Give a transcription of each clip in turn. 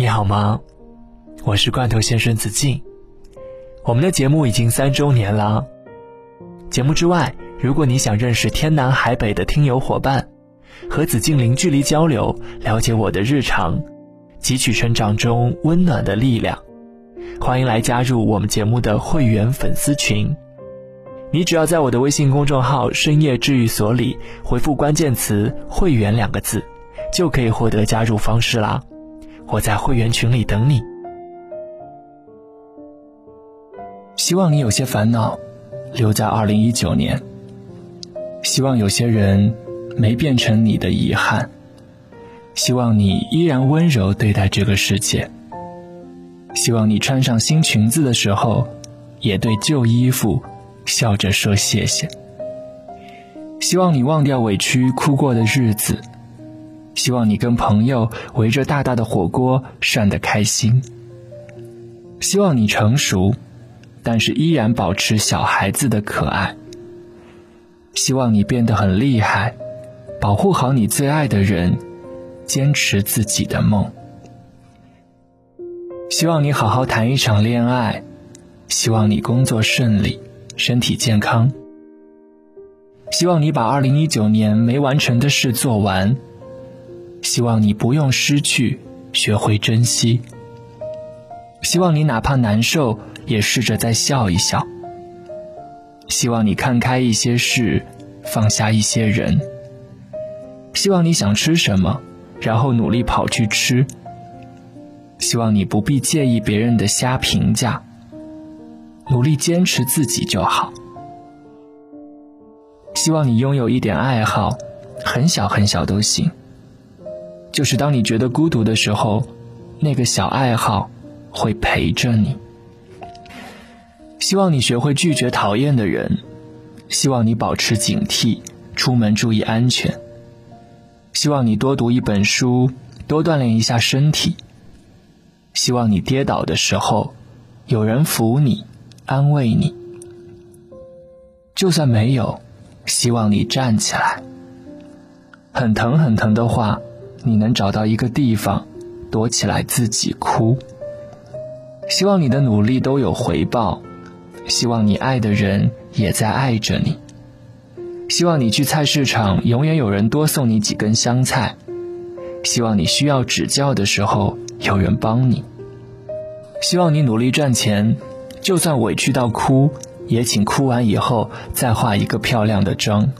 你好吗？我是罐头先生子敬。我们的节目已经三周年了。节目之外，如果你想认识天南海北的听友伙伴，和子敬零距离交流，了解我的日常，汲取成长中温暖的力量，欢迎来加入我们节目的会员粉丝群。你只要在我的微信公众号“深夜治愈所”里回复关键词“会员”两个字，就可以获得加入方式啦。我在会员群里等你。希望你有些烦恼留在二零一九年。希望有些人没变成你的遗憾。希望你依然温柔对待这个世界。希望你穿上新裙子的时候，也对旧衣服笑着说谢谢。希望你忘掉委屈哭过的日子。希望你跟朋友围着大大的火锅涮得开心。希望你成熟，但是依然保持小孩子的可爱。希望你变得很厉害，保护好你最爱的人，坚持自己的梦。希望你好好谈一场恋爱，希望你工作顺利，身体健康。希望你把二零一九年没完成的事做完。希望你不用失去，学会珍惜。希望你哪怕难受，也试着再笑一笑。希望你看开一些事，放下一些人。希望你想吃什么，然后努力跑去吃。希望你不必介意别人的瞎评价，努力坚持自己就好。希望你拥有一点爱好，很小很小都行。就是当你觉得孤独的时候，那个小爱好会陪着你。希望你学会拒绝讨厌的人，希望你保持警惕，出门注意安全。希望你多读一本书，多锻炼一下身体。希望你跌倒的时候，有人扶你，安慰你。就算没有，希望你站起来。很疼很疼的话。你能找到一个地方，躲起来自己哭。希望你的努力都有回报，希望你爱的人也在爱着你。希望你去菜市场，永远有人多送你几根香菜。希望你需要指教的时候有人帮你。希望你努力赚钱，就算委屈到哭，也请哭完以后再化一个漂亮的妆。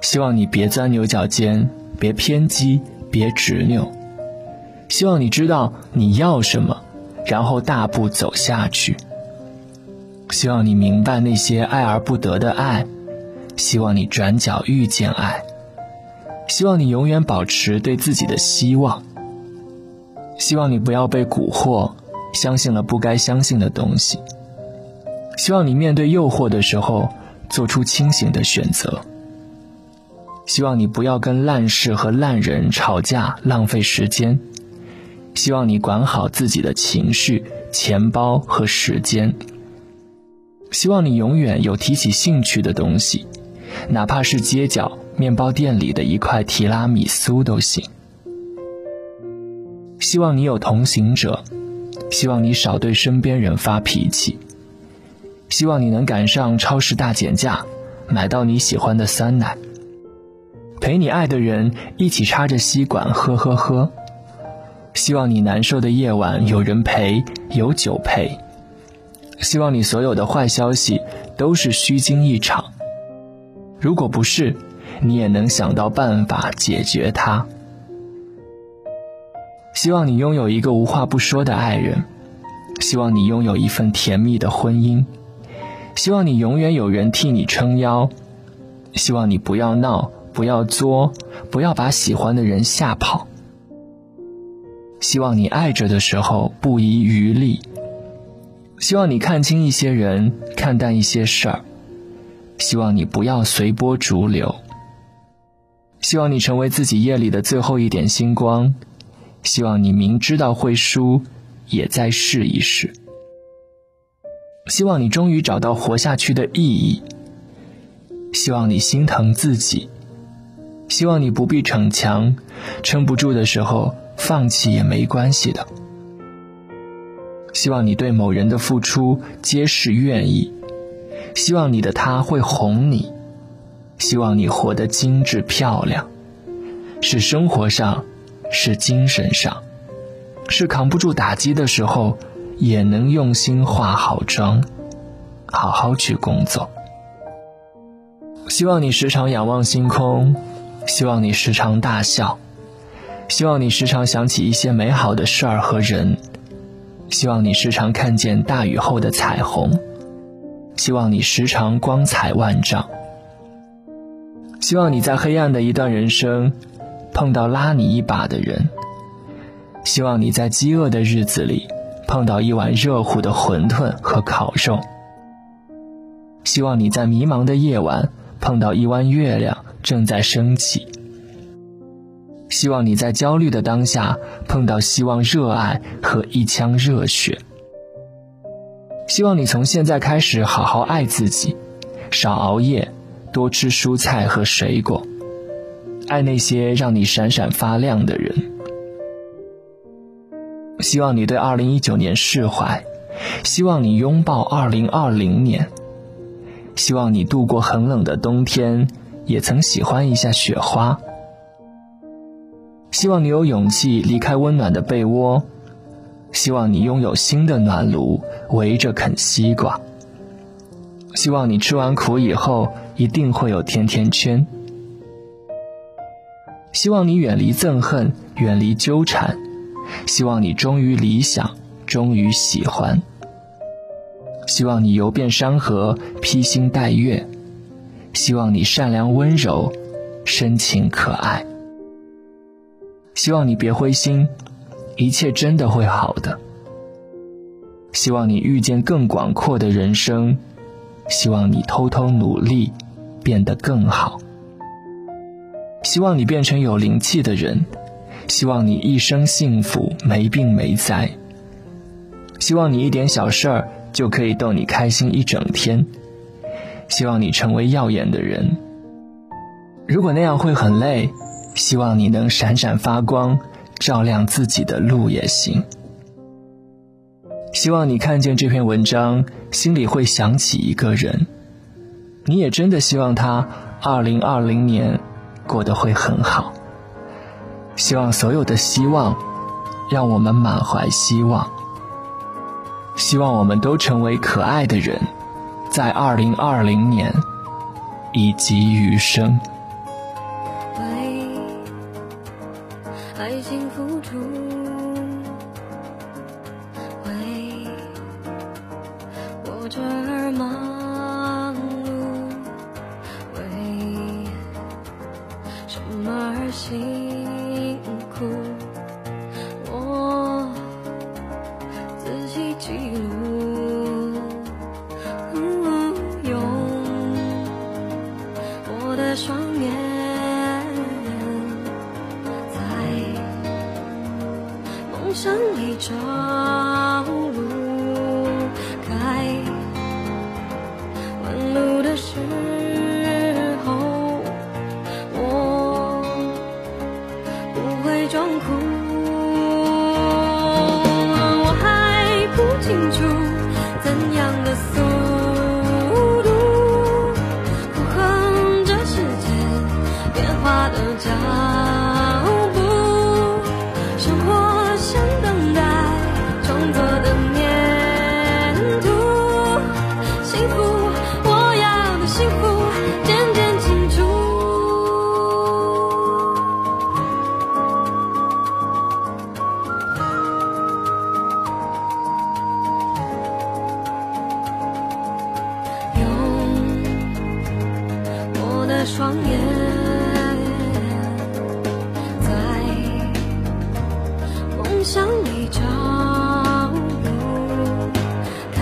希望你别钻牛角尖。别偏激，别执拗。希望你知道你要什么，然后大步走下去。希望你明白那些爱而不得的爱，希望你转角遇见爱。希望你永远保持对自己的希望。希望你不要被蛊惑，相信了不该相信的东西。希望你面对诱惑的时候，做出清醒的选择。希望你不要跟烂事和烂人吵架，浪费时间。希望你管好自己的情绪、钱包和时间。希望你永远有提起兴趣的东西，哪怕是街角面包店里的一块提拉米苏都行。希望你有同行者，希望你少对身边人发脾气。希望你能赶上超市大减价，买到你喜欢的酸奶。陪你爱的人一起插着吸管喝喝喝，希望你难受的夜晚有人陪，有酒陪。希望你所有的坏消息都是虚惊一场，如果不是，你也能想到办法解决它。希望你拥有一个无话不说的爱人，希望你拥有一份甜蜜的婚姻，希望你永远有人替你撑腰，希望你不要闹。不要作，不要把喜欢的人吓跑。希望你爱着的时候不遗余力。希望你看清一些人，看淡一些事儿。希望你不要随波逐流。希望你成为自己夜里的最后一点星光。希望你明知道会输，也再试一试。希望你终于找到活下去的意义。希望你心疼自己。希望你不必逞强，撑不住的时候放弃也没关系的。希望你对某人的付出皆是愿意，希望你的他会哄你，希望你活得精致漂亮，是生活上，是精神上，是扛不住打击的时候，也能用心化好妆，好好去工作。希望你时常仰望星空，希望你时常大笑，希望你时常想起一些美好的事儿和人。希望你时常看见大雨后的彩虹，希望你时常光彩万丈。希望你在黑暗的一段人生，碰到拉你一把的人。希望你在饥饿的日子里，碰到一碗热乎的馄饨和烤肉。希望你在迷茫的夜晚，碰到一弯月亮正在升起。希望你在焦虑的当下碰到希望、热爱和一腔热血。希望你从现在开始好好爱自己，少熬夜，多吃蔬菜和水果，爱那些让你闪闪发亮的人。希望你对二零一九年释怀，希望你拥抱二零二零年，希望你度过很冷的冬天，也曾喜欢一下雪花。希望你有勇气离开温暖的被窝，希望你拥有新的暖炉围着啃西瓜。希望你吃完苦以后一定会有甜甜圈。希望你远离憎恨，远离纠缠。希望你忠于理想，忠于喜欢。希望你游遍山河，披星戴月。希望你善良温柔，深情可爱。希望你别灰心，一切真的会好的。希望你遇见更广阔的人生，希望你偷偷努力，变得更好。希望你变成有灵气的人，希望你一生幸福，没病没灾。希望你一点小事儿就可以逗你开心一整天。希望你成为耀眼的人，如果那样会很累。希望你能闪闪发光，照亮自己的路也行。希望你看见这篇文章，心里会想起一个人。你也真的希望他二零二零年过得会很好。希望所有的希望，让我们满怀希望。希望我们都成为可爱的人，在二零二零年以及余生。双眼。在梦想里找路，该问路的时候，我不会装哭。找不开，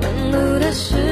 忙碌的世。